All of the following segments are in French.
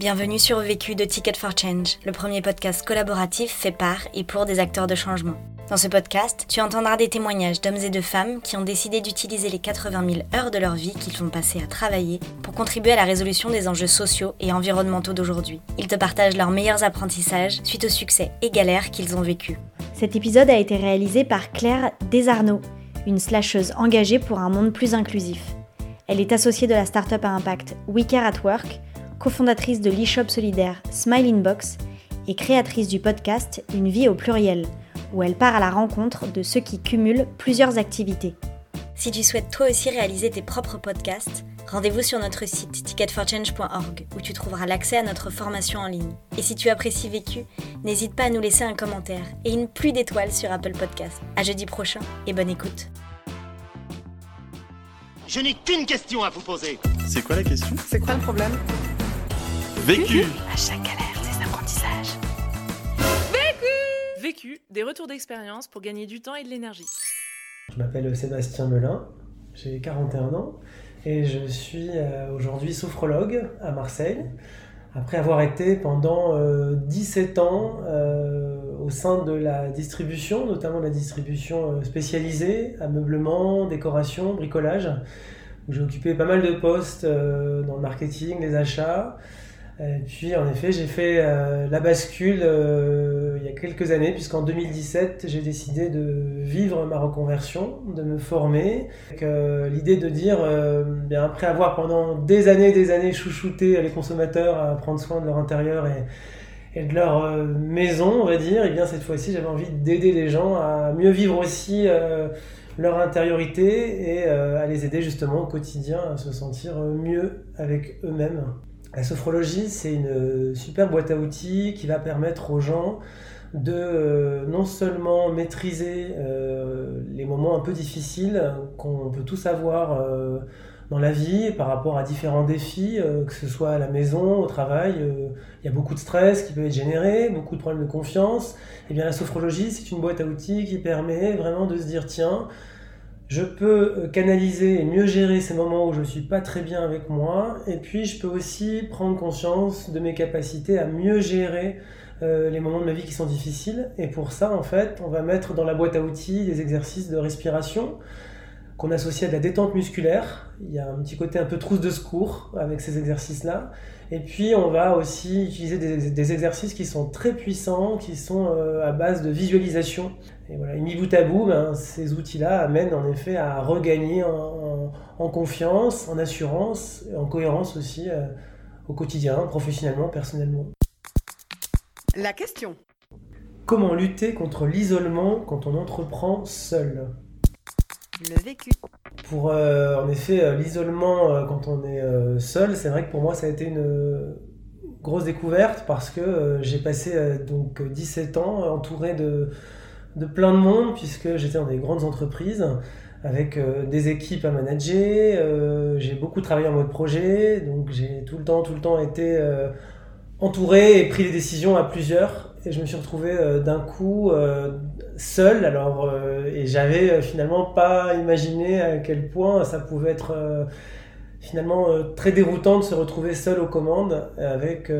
Bienvenue sur Vécu de Ticket for Change, le premier podcast collaboratif fait par et pour des acteurs de changement. Dans ce podcast, tu entendras des témoignages d'hommes et de femmes qui ont décidé d'utiliser les 80 000 heures de leur vie qu'ils font passer à travailler pour contribuer à la résolution des enjeux sociaux et environnementaux d'aujourd'hui. Ils te partagent leurs meilleurs apprentissages suite aux succès et galères qu'ils ont vécus. Cet épisode a été réalisé par Claire Desarnaud, une slasheuse engagée pour un monde plus inclusif. Elle est associée de la start-up à impact We Care at Work, cofondatrice de l'e-shop solidaire Smile Box et créatrice du podcast Une vie au pluriel, où elle part à la rencontre de ceux qui cumulent plusieurs activités. Si tu souhaites toi aussi réaliser tes propres podcasts, rendez-vous sur notre site ticketforchange.org où tu trouveras l'accès à notre formation en ligne. Et si tu apprécies Vécu, n'hésite pas à nous laisser un commentaire et une pluie d'étoiles sur Apple Podcasts. À jeudi prochain et bonne écoute. Je n'ai qu'une question à vous poser. C'est quoi la question? C'est quoi le problème? Vécu À chaque galère, des apprentissages. Vécu, des retours d'expérience pour gagner du temps et de l'énergie. Je m'appelle Sébastien Melin, j'ai 41 ans et je suis euh, aujourd'hui sophrologue à Marseille. Après avoir été pendant euh, 17 ans euh, au sein de la distribution, notamment la distribution euh, spécialisée, ameublement, décoration, bricolage, où j'ai occupé pas mal de postes euh, dans le marketing, les achats. Et puis en effet, j'ai fait euh, la bascule euh, il y a quelques années, puisqu'en 2017, j'ai décidé de vivre ma reconversion, de me former. avec euh, L'idée de dire, après avoir pendant des années et des années chouchouté les consommateurs à prendre soin de leur intérieur et, et de leur maison, on va dire, et bien cette fois-ci, j'avais envie d'aider les gens à mieux vivre aussi leur intériorité et à les aider justement au quotidien à se sentir mieux avec eux-mêmes. La sophrologie, c'est une super boîte à outils qui va permettre aux gens de euh, non seulement maîtriser euh, les moments un peu difficiles qu'on peut tous avoir euh, dans la vie par rapport à différents défis, euh, que ce soit à la maison, au travail, euh, il y a beaucoup de stress qui peut être généré, beaucoup de problèmes de confiance. Et bien la sophrologie, c'est une boîte à outils qui permet vraiment de se dire tiens, je peux euh, canaliser et mieux gérer ces moments où je suis pas très bien avec moi, et puis je peux aussi prendre conscience de mes capacités à mieux gérer euh, les moments de ma vie qui sont difficiles. Et pour ça, en fait, on va mettre dans la boîte à outils des exercices de respiration qu'on associe à de la détente musculaire. Il y a un petit côté un peu trousse de secours avec ces exercices-là. Et puis, on va aussi utiliser des, des exercices qui sont très puissants, qui sont euh, à base de visualisation. Et voilà, et mis bout à bout, ben, ces outils-là amènent en effet à regagner en, en- en confiance, en assurance, et en cohérence aussi euh, au quotidien, professionnellement, personnellement. La question. Comment lutter contre l'isolement quand on entreprend seul? Le vécu. Pour euh, en effet euh, l'isolement euh, quand on est seul, c'est vrai que pour moi ça a été une grosse découverte parce que j'ai passé donc 17 ans entouré de, de plein de monde puisque j'étais dans des grandes entreprises avec des équipes à manager, j'ai beaucoup travaillé en mode projet, donc j'ai tout le temps tout le temps été entouré et pris des décisions à plusieurs et je me suis retrouvé euh, d'un coup euh, seul alors euh, et j'avais euh, finalement pas imaginé à quel point ça pouvait être finalement très déroutant de se retrouver seul aux commandes avec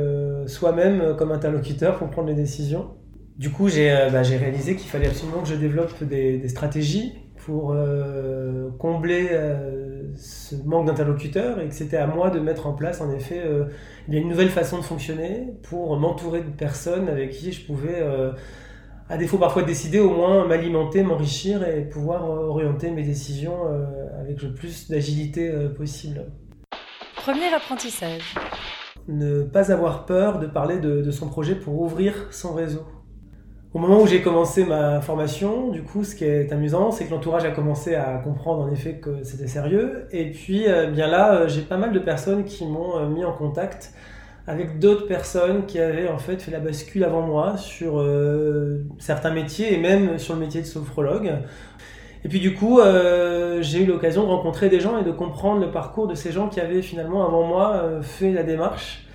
soi-même comme interlocuteur pour prendre les décisions. Du coup, j'ai bah, j'ai réalisé qu'il fallait absolument que je développe des, des stratégies pour euh, combler euh, ce manque d'interlocuteurs et que c'était à moi de mettre en place en effet euh, a une nouvelle façon de fonctionner pour m'entourer de personnes avec qui je pouvais, à défaut parfois de décider, au moins m'alimenter, m'enrichir et pouvoir orienter mes décisions avec le plus d'agilité possible. Premier apprentissage. Ne pas avoir peur de parler de, de son projet pour ouvrir son réseau. Au moment où j'ai commencé ma formation, du coup, ce qui est amusant, c'est que l'entourage a commencé à comprendre en effet que c'était sérieux. Et puis, euh, bien là, euh, j'ai pas mal de personnes qui m'ont euh, mis en contact avec d'autres personnes qui avaient en fait fait la bascule avant moi sur certains métiers et même sur le métier de sophrologue. Et puis du coup, j'ai eu l'occasion de rencontrer des gens et de comprendre le parcours de ces gens qui avaient finalement avant moi fait la démarche.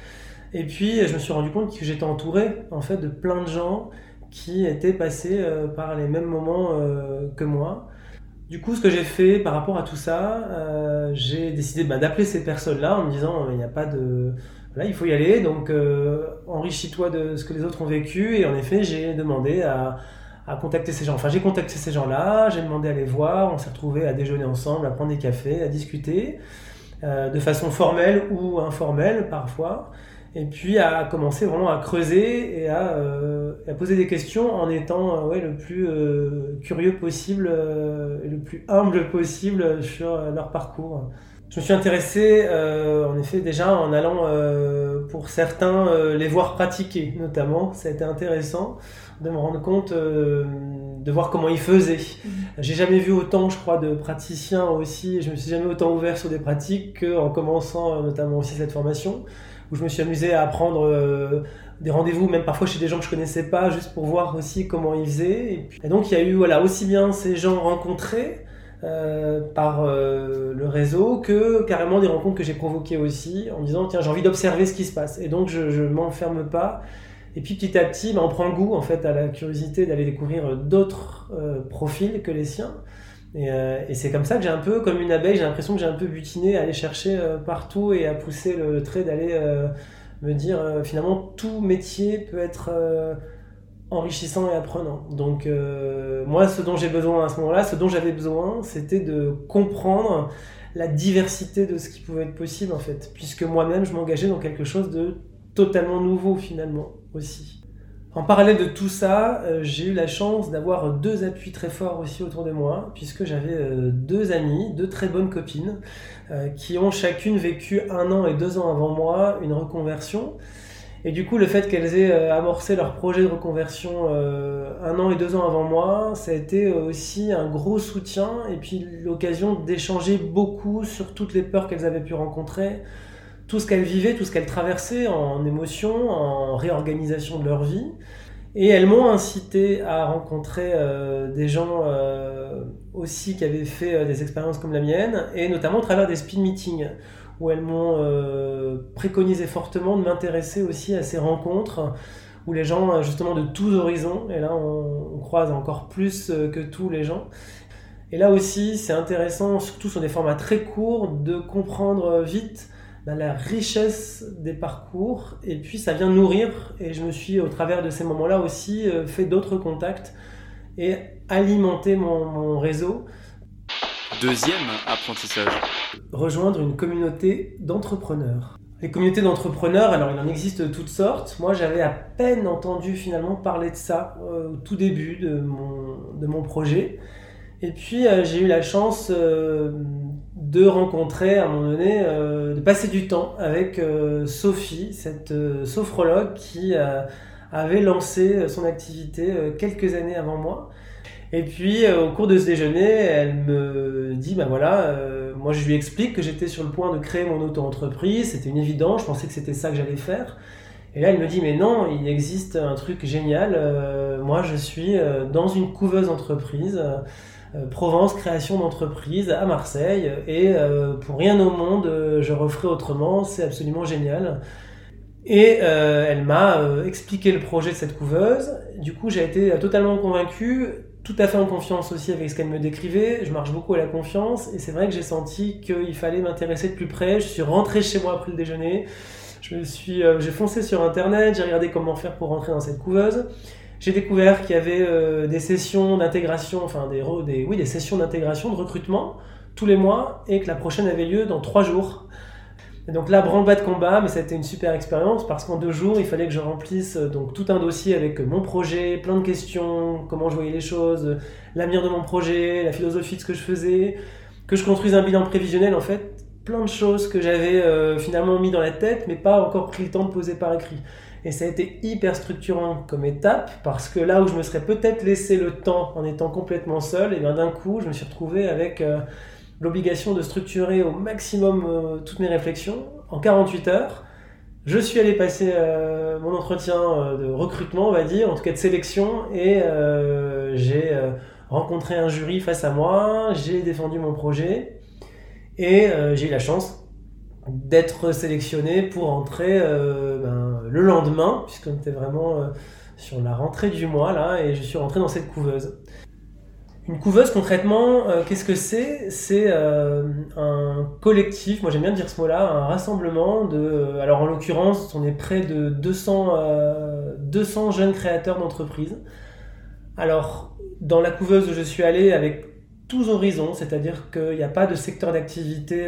Et puis, je me suis rendu compte que j'étais entouré en fait de plein de gens qui étaient passés euh, par les mêmes moments euh, que moi. Du coup, ce que j'ai fait par rapport à tout ça, euh, j'ai décidé bah, d'appeler ces personnes-là en me disant il n'y a pas de là, il faut y aller, donc enrichis-toi de ce que les autres ont vécu. Et en effet, j'ai demandé à, à contacter ces gens. Enfin, j'ai contacté ces gens-là, j'ai demandé à les voir, on s'est retrouvés à déjeuner ensemble, à prendre des cafés, à discuter, de façon formelle ou informelle parfois. Et puis à commencer vraiment à creuser et à, euh, à poser des questions en étant euh, ouais, le plus euh, curieux possible et le plus humble possible sur leur parcours. Je me suis intéressé euh, en effet déjà en allant euh, pour certains euh, les voir pratiquer notamment. Ça a été intéressant de me rendre compte de voir comment ils faisaient. J'ai jamais vu autant, je crois, de praticiens aussi. Je me suis jamais autant ouvert sur des pratiques qu'en commençant notamment aussi cette formation où je me suis amusé à prendre euh, des rendez-vous, même parfois chez des gens que je connaissais pas, juste pour voir aussi comment ils faisaient. Et, donc il y a eu voilà aussi bien ces gens rencontrés euh, par euh, le réseau que carrément des rencontres que j'ai provoquées aussi en me disant tiens j'ai envie d'observer ce qui se passe. Et donc je, je m'enferme pas. Et puis petit à petit bah, on prend goût en fait à la curiosité d'aller découvrir d'autres profils que les siens et, euh, et c'est comme ça que j'ai un peu comme une abeille j'ai l'impression que j'ai un peu butiné à aller chercher euh, partout et à pousser le, trait d'aller euh, me dire finalement tout métier peut être enrichissant et apprenant. Donc moi, ce dont j'ai besoin à ce moment-là, ce dont j'avais besoin, c'était de comprendre la diversité de ce qui pouvait être possible en fait, puisque moi-même, je m'engageais dans quelque chose de totalement nouveau finalement aussi. En parallèle de tout ça, euh, j'ai eu la chance d'avoir deux appuis très forts aussi autour de moi, puisque j'avais euh, deux amies, deux très bonnes copines, euh, qui ont chacune vécu un an et deux ans avant moi une reconversion. Et du coup, le fait qu'elles aient amorcé leur projet de reconversion un an et deux ans avant moi, ça a été aussi un gros soutien et puis l'occasion d'échanger beaucoup sur toutes les peurs qu'elles avaient pu rencontrer, tout ce qu'elles vivaient, tout ce qu'elles traversaient en émotions, en réorganisation de leur vie. Et elles m'ont incité à rencontrer euh, des gens euh, aussi qui avaient fait euh, des expériences comme la mienne, et notamment au travers des speed meetings où elles m'ont préconisé fortement de m'intéresser aussi à ces rencontres où les gens justement de tous horizons, et là on, on croise encore plus que tous les gens. Et là aussi c'est intéressant, surtout sur des formats très courts, de comprendre vite ben, la richesse des parcours, et puis ça vient nourrir, et je me suis au travers de ces moments-là aussi euh, fait d'autres contacts et alimenter mon, mon réseau Deuxième apprentissage. rejoindre une communauté d'entrepreneurs. Les communautés d'entrepreneurs, alors il en existe toutes sortes. Moi, j'avais à peine entendu finalement parler de ça euh, au tout début de mon, de mon projet. Et puis, euh, j'ai eu la chance euh, de rencontrer à un moment donné, euh, de passer du temps avec euh, Sophie, cette euh, sophrologue qui avait lancé son activité quelques années avant moi. Et puis, au cours de ce déjeuner, elle me dit, ben voilà, moi je lui explique que j'étais sur le point de créer mon auto-entreprise, c'était une évidence, je pensais que c'était ça que j'allais faire. Et là, elle me dit, mais non, il existe un truc génial, moi je suis dans une couveuse entreprise, Provence création d'entreprise à Marseille, et euh, pour rien au monde, euh, je referai autrement, c'est absolument génial. Et euh, elle m'a euh, expliqué le projet de cette couveuse. Du coup, j'ai été euh, totalement convaincu, tout à fait en confiance aussi avec ce qu'elle me décrivait. Je marche beaucoup à la confiance et c'est vrai que j'ai senti qu'il fallait m'intéresser de plus près. Je suis rentré chez moi après le déjeuner. Je suis, euh, j'ai foncé sur internet, j'ai regardé comment faire pour rentrer dans cette couveuse. J'ai découvert qu'il y avait euh, des sessions d'intégration, enfin des, oui, des sessions d'intégration, de recrutement tous les mois et que la prochaine avait lieu dans trois jours. Et donc là, branle-bas de combat, mais ça a été une super expérience parce qu'en deux jours, il fallait que je remplisse euh, donc tout un dossier avec euh, mon projet, plein de questions, comment je voyais les choses, l'avenir de mon projet, la philosophie de ce que je faisais, que je construise un bilan prévisionnel en fait, plein de choses que j'avais finalement mis dans la tête, mais pas encore pris le temps de poser par écrit. Et ça a été hyper structurant comme étape parce que là où je me serais peut-être laissé le temps en étant complètement seul, et bien d'un coup, je me suis retrouvé avec euh, l'obligation de structurer au maximum euh, toutes mes réflexions en 48 heures. Je suis allé passer euh, mon entretien de recrutement, on va dire, en tout cas de sélection, et j'ai rencontré un jury face à moi, j'ai défendu mon projet, et j'ai eu la chance d'être sélectionné pour entrer euh, ben, le lendemain, puisqu'on était vraiment euh, sur la rentrée du mois, là, et je suis rentré dans cette couveuse. Une couveuse, concrètement, euh, qu'est-ce que c'est? C'est un collectif, moi j'aime bien dire ce mot-là, un rassemblement de... Alors en l'occurrence, on est près de 200, 200 jeunes créateurs d'entreprises. Alors, dans la couveuse je suis allé avec tous horizons, c'est-à-dire qu'il n'y a pas de secteur d'activité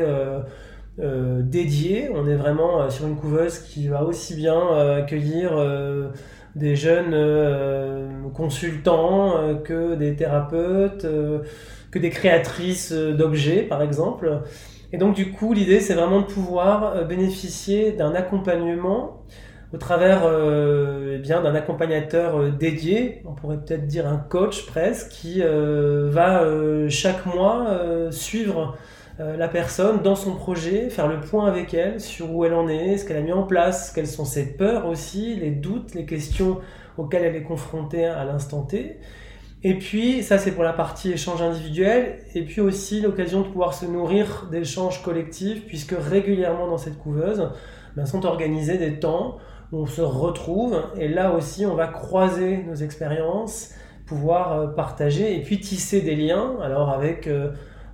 dédié, on est vraiment sur une couveuse qui va aussi bien accueillir des jeunes euh, consultants euh, que des thérapeutes, euh, que des créatrices d'objets, par exemple. Et donc, du coup, l'idée, c'est vraiment de pouvoir bénéficier d'un accompagnement au travers eh bien d'un accompagnateur dédié, on pourrait peut-être dire un coach presque, qui va chaque mois suivre euh, la personne dans son projet, faire le point avec elle sur où elle en est, ce qu'elle a mis en place, quelles sont ses peurs aussi, les doutes, les questions auxquelles elle est confrontée à l'instant T. Et puis, ça c'est pour la partie échange individuel, et puis aussi l'occasion de pouvoir se nourrir d'échanges collectifs, puisque régulièrement dans cette couveuse, ben, sont organisés des temps où on se retrouve, et là aussi on va croiser nos expériences, pouvoir euh, partager, et puis tisser des liens, alors avec... Euh,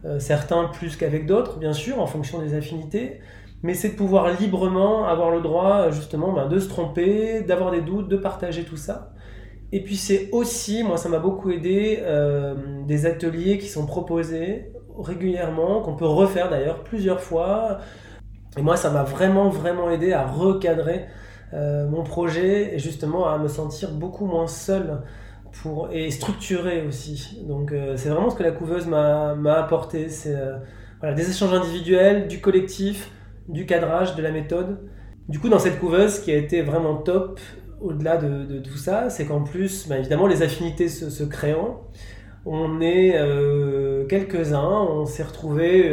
euh, certains plus qu'avec d'autres, bien sûr, en fonction des affinités, mais c'est de pouvoir librement avoir le droit justement ben, de se tromper, d'avoir des doutes, de partager tout ça. Et puis c'est aussi, moi ça m'a beaucoup aidé, euh, des ateliers qui sont proposés régulièrement, qu'on peut refaire d'ailleurs plusieurs fois. Et moi ça m'a vraiment vraiment aidé à recadrer euh, mon projet et justement à me sentir beaucoup moins seul pour, et structuré aussi. Donc euh, c'est vraiment ce que la couveuse m'a apporté. C'est euh, voilà, des échanges individuels, du collectif, du cadrage, de la méthode. Du coup, dans cette couveuse, ce qui a été vraiment top, au-delà de, de, tout ça, c'est qu'en plus, bah, évidemment, les affinités se, créant, on est euh, quelques-uns, on s'est retrouvés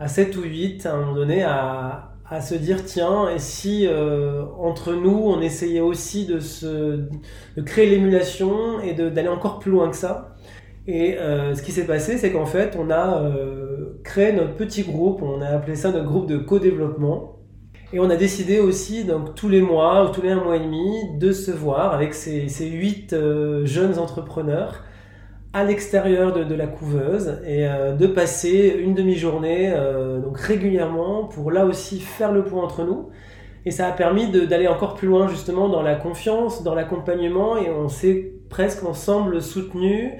à 7 ou 8 à un moment donné à, à se dire tiens et si euh, entre nous on essayait aussi de se de créer l'émulation et d'aller encore plus loin que ça. Et euh, ce qui s'est passé c'est qu'en fait on a euh, créé notre petit groupe on a appelé ça notre groupe de co-développement. Et on a décidé aussi donc tous les mois ou tous les un mois et demi de se voir avec ces, ces huit jeunes entrepreneurs à l'extérieur de, la couveuse et euh, de passer une demi-journée euh, donc régulièrement pour là aussi faire le point entre nous. Et ça a permis d'aller encore plus loin justement dans la confiance, dans l'accompagnement et on s'est presque ensemble soutenus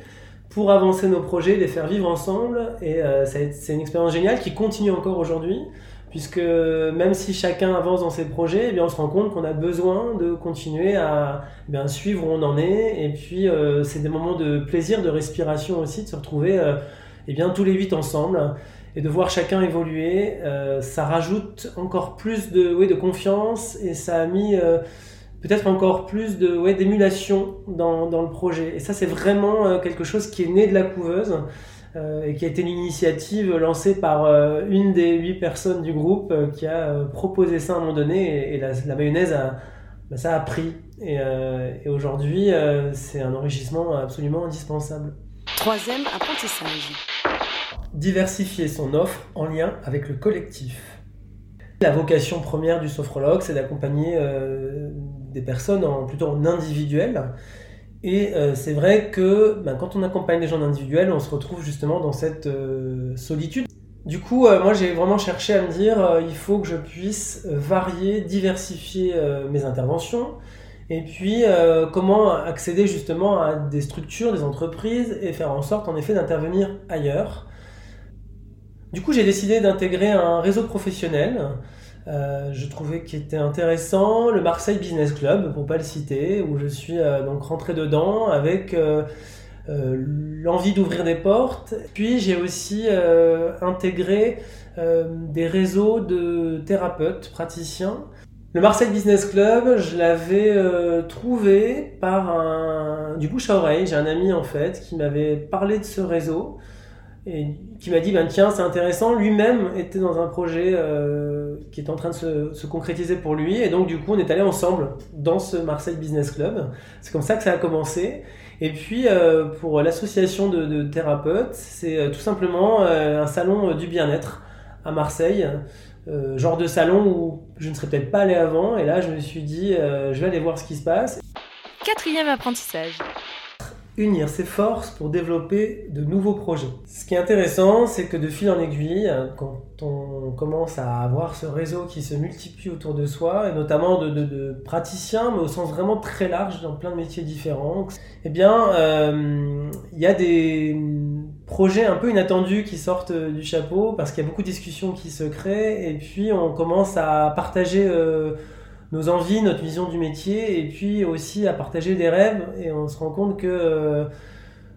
pour avancer nos projets, les faire vivre ensemble. Et euh, c'est une expérience géniale qui continue encore aujourd'hui puisque même si chacun avance dans ses projets, eh bien, on se rend compte qu'on a besoin de continuer à eh bien, suivre où on en est. Et puis, euh, c'est des moments de plaisir, de respiration aussi, de se retrouver euh, eh bien, tous les huit ensemble et de voir chacun évoluer. Euh, ça rajoute encore plus de, ouais, de confiance et ça a mis peut-être encore plus de ouais, d'émulation dans, dans le projet. Et ça, c'est vraiment quelque chose qui est né de la couveuse. Euh, et qui a été une initiative lancée par euh, une des huit personnes du groupe euh, qui a proposé ça à un moment donné et, la, mayonnaise a, bah, ça a pris et, et aujourd'hui c'est un enrichissement absolument indispensable. Troisième apprentissage. Diversifier son offre en lien avec le collectif. La vocation première du sophrologue, c'est d'accompagner des personnes en, plutôt en individuel et euh, c'est vrai que ben, quand on accompagne les gens individuels, on se retrouve justement dans cette euh, solitude. Du coup, euh, moi j'ai vraiment cherché à me dire, il faut que je puisse varier, diversifier mes interventions, et puis comment accéder justement à des structures, des entreprises, et faire en sorte en effet d'intervenir ailleurs. Du coup, j'ai décidé d'intégrer un réseau professionnel euh, je trouvais qu'il était intéressant le Marseille Business Club, pour pas le citer, où je suis euh, donc rentré dedans avec euh, l'envie d'ouvrir des portes. Puis j'ai aussi intégré des réseaux de thérapeutes, praticiens. Le Marseille Business Club, je l'avais trouvé par du bouche à oreille. J'ai un ami en fait qui m'avait parlé de ce réseau et qui m'a dit ben tiens c'est intéressant. Lui-même était dans un projet euh, qui est en train de se, se, concrétiser pour lui. Et donc du coup on est allé ensemble dans ce Marseille Business Club. C'est comme ça que ça a commencé. Et puis euh, pour l'association de, de, thérapeutes c'est euh, tout simplement un salon du bien-être à Marseille. Genre de salon où je ne serais peut-être pas allé avant. Et là je me suis dit je vais aller voir ce qui se passe. Quatrième apprentissage unir ses forces pour développer de nouveaux projets. Ce qui est intéressant, c'est que de fil en aiguille, quand on commence à avoir ce réseau qui se multiplie autour de soi, et notamment de, de, praticiens, mais au sens vraiment très large, dans plein de métiers différents, eh bien, euh, il y a des projets un peu inattendus qui sortent du chapeau, parce qu'il y a beaucoup de discussions qui se créent, et puis on commence à partager... Euh, nos envies, notre vision du métier, et puis aussi à partager des rêves. Et on se rend compte que euh,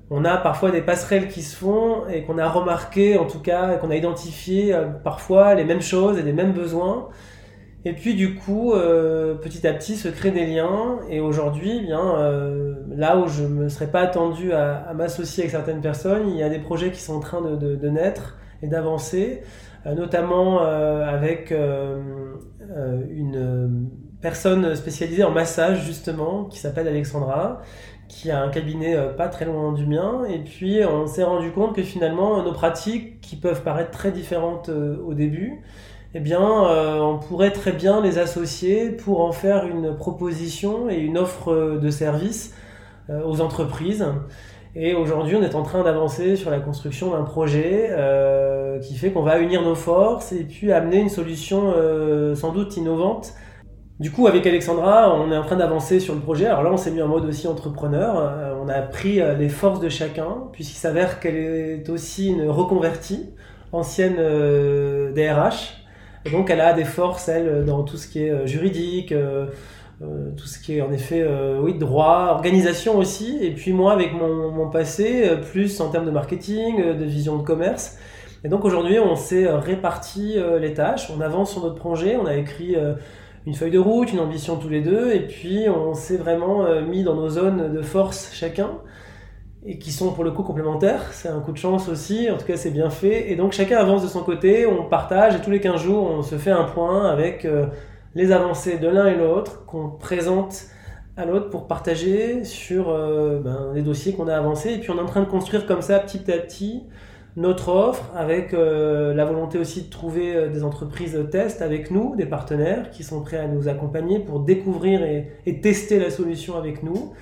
on a parfois des passerelles qui se font et qu'on a remarqué, en tout cas, qu'on a identifié euh, parfois les mêmes choses et les mêmes besoins. Et puis du coup, euh, petit à petit, se créent des liens. Et aujourd'hui, eh bien là où je me serais pas attendu à, m'associer avec certaines personnes, il y a des projets qui sont en train de naître et d'avancer, notamment avec une personne spécialisée en massage justement, qui s'appelle Alexandra, qui a un cabinet euh, pas très loin du mien. Et puis on s'est rendu compte que finalement nos pratiques, qui peuvent paraître très différentes euh, au début, eh bien euh, on pourrait très bien les associer pour en faire une proposition et une offre de service aux entreprises. Et aujourd'hui, on est en train d'avancer sur la construction d'un projet qui fait qu'on va unir nos forces et puis amener une solution sans doute innovante du coup, avec Alexandra, on est en train d'avancer sur le projet. Alors là, on s'est mis en mode aussi entrepreneur. Euh, on a pris euh, les forces de chacun, puisqu'il s'avère qu'elle est aussi une reconvertie, ancienne euh, DRH. Donc, elle a des forces, elle, dans tout ce qui est juridique, tout ce qui est en effet, oui, droit, organisation aussi. Et puis moi, avec mon passé, plus en termes de marketing, de vision de commerce. Et donc aujourd'hui, on s'est réparti les tâches. On avance sur notre projet. On a écrit une feuille de route, une ambition tous les deux, et puis on s'est vraiment euh, mis dans nos zones de force chacun, et qui sont pour le coup complémentaires. C'est un coup de chance aussi, en tout cas c'est bien fait. Et donc chacun avance de son côté, on partage, et tous les 15 jours on se fait un point avec euh, les avancées de l'un et l'autre qu'on présente à l'autre pour partager sur euh, ben, les dossiers qu'on a avancés. Et puis on est en train de construire comme ça petit à petit notre offre avec euh, la volonté aussi de trouver euh, des entreprises test avec nous, des partenaires qui sont prêts à nous accompagner pour découvrir et, tester la solution avec nous.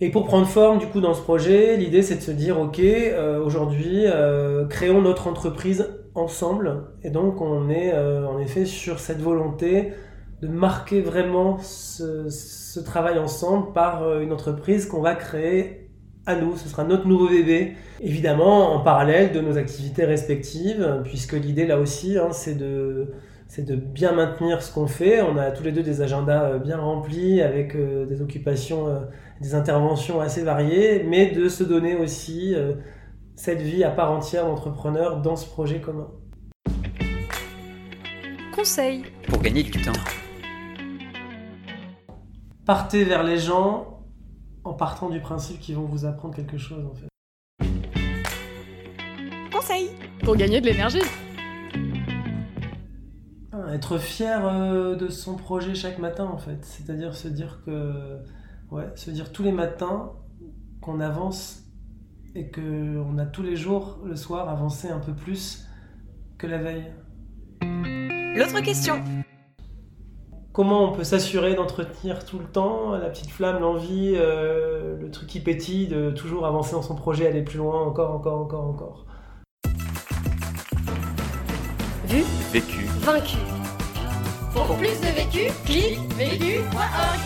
Et pour prendre forme du coup dans ce projet, l'idée c'est de se dire ok, euh, aujourd'hui créons notre entreprise ensemble. Et donc on est en effet sur cette volonté de marquer vraiment ce, ce travail ensemble par une entreprise qu'on va créer à nous, ce sera notre nouveau bébé, évidemment en parallèle de nos activités respectives, puisque l'idée là aussi, hein, c'est de, de bien maintenir ce qu'on fait. On a tous les deux des agendas euh, bien remplis, avec euh, des occupations, euh, des interventions assez variées, mais de se donner aussi cette vie à part entière d'entrepreneur dans ce projet commun. Conseil pour gagner du temps. Partez vers les gens en partant du principe qu'ils vont vous apprendre quelque chose en fait. Conseil pour gagner de l'énergie. Ah, être fier euh, de son projet chaque matin en fait, c'est-à-dire se dire que ouais, se dire tous les matins qu'on avance et que on a tous les jours le soir avancé un peu plus que la veille. L'autre question comment on peut s'assurer d'entretenir tout le temps la petite flamme, l'envie, euh, le truc qui pétille, de toujours avancer dans son projet, aller plus loin, encore, encore, encore, encore. Vu Vécu. Vaincu. Pour plus de vécu, clique vécu.org.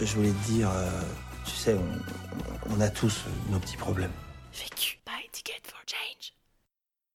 Je voulais te dire, euh, tu sais, on, on a tous nos petits problèmes. Vécu. Buy ticket for Jane.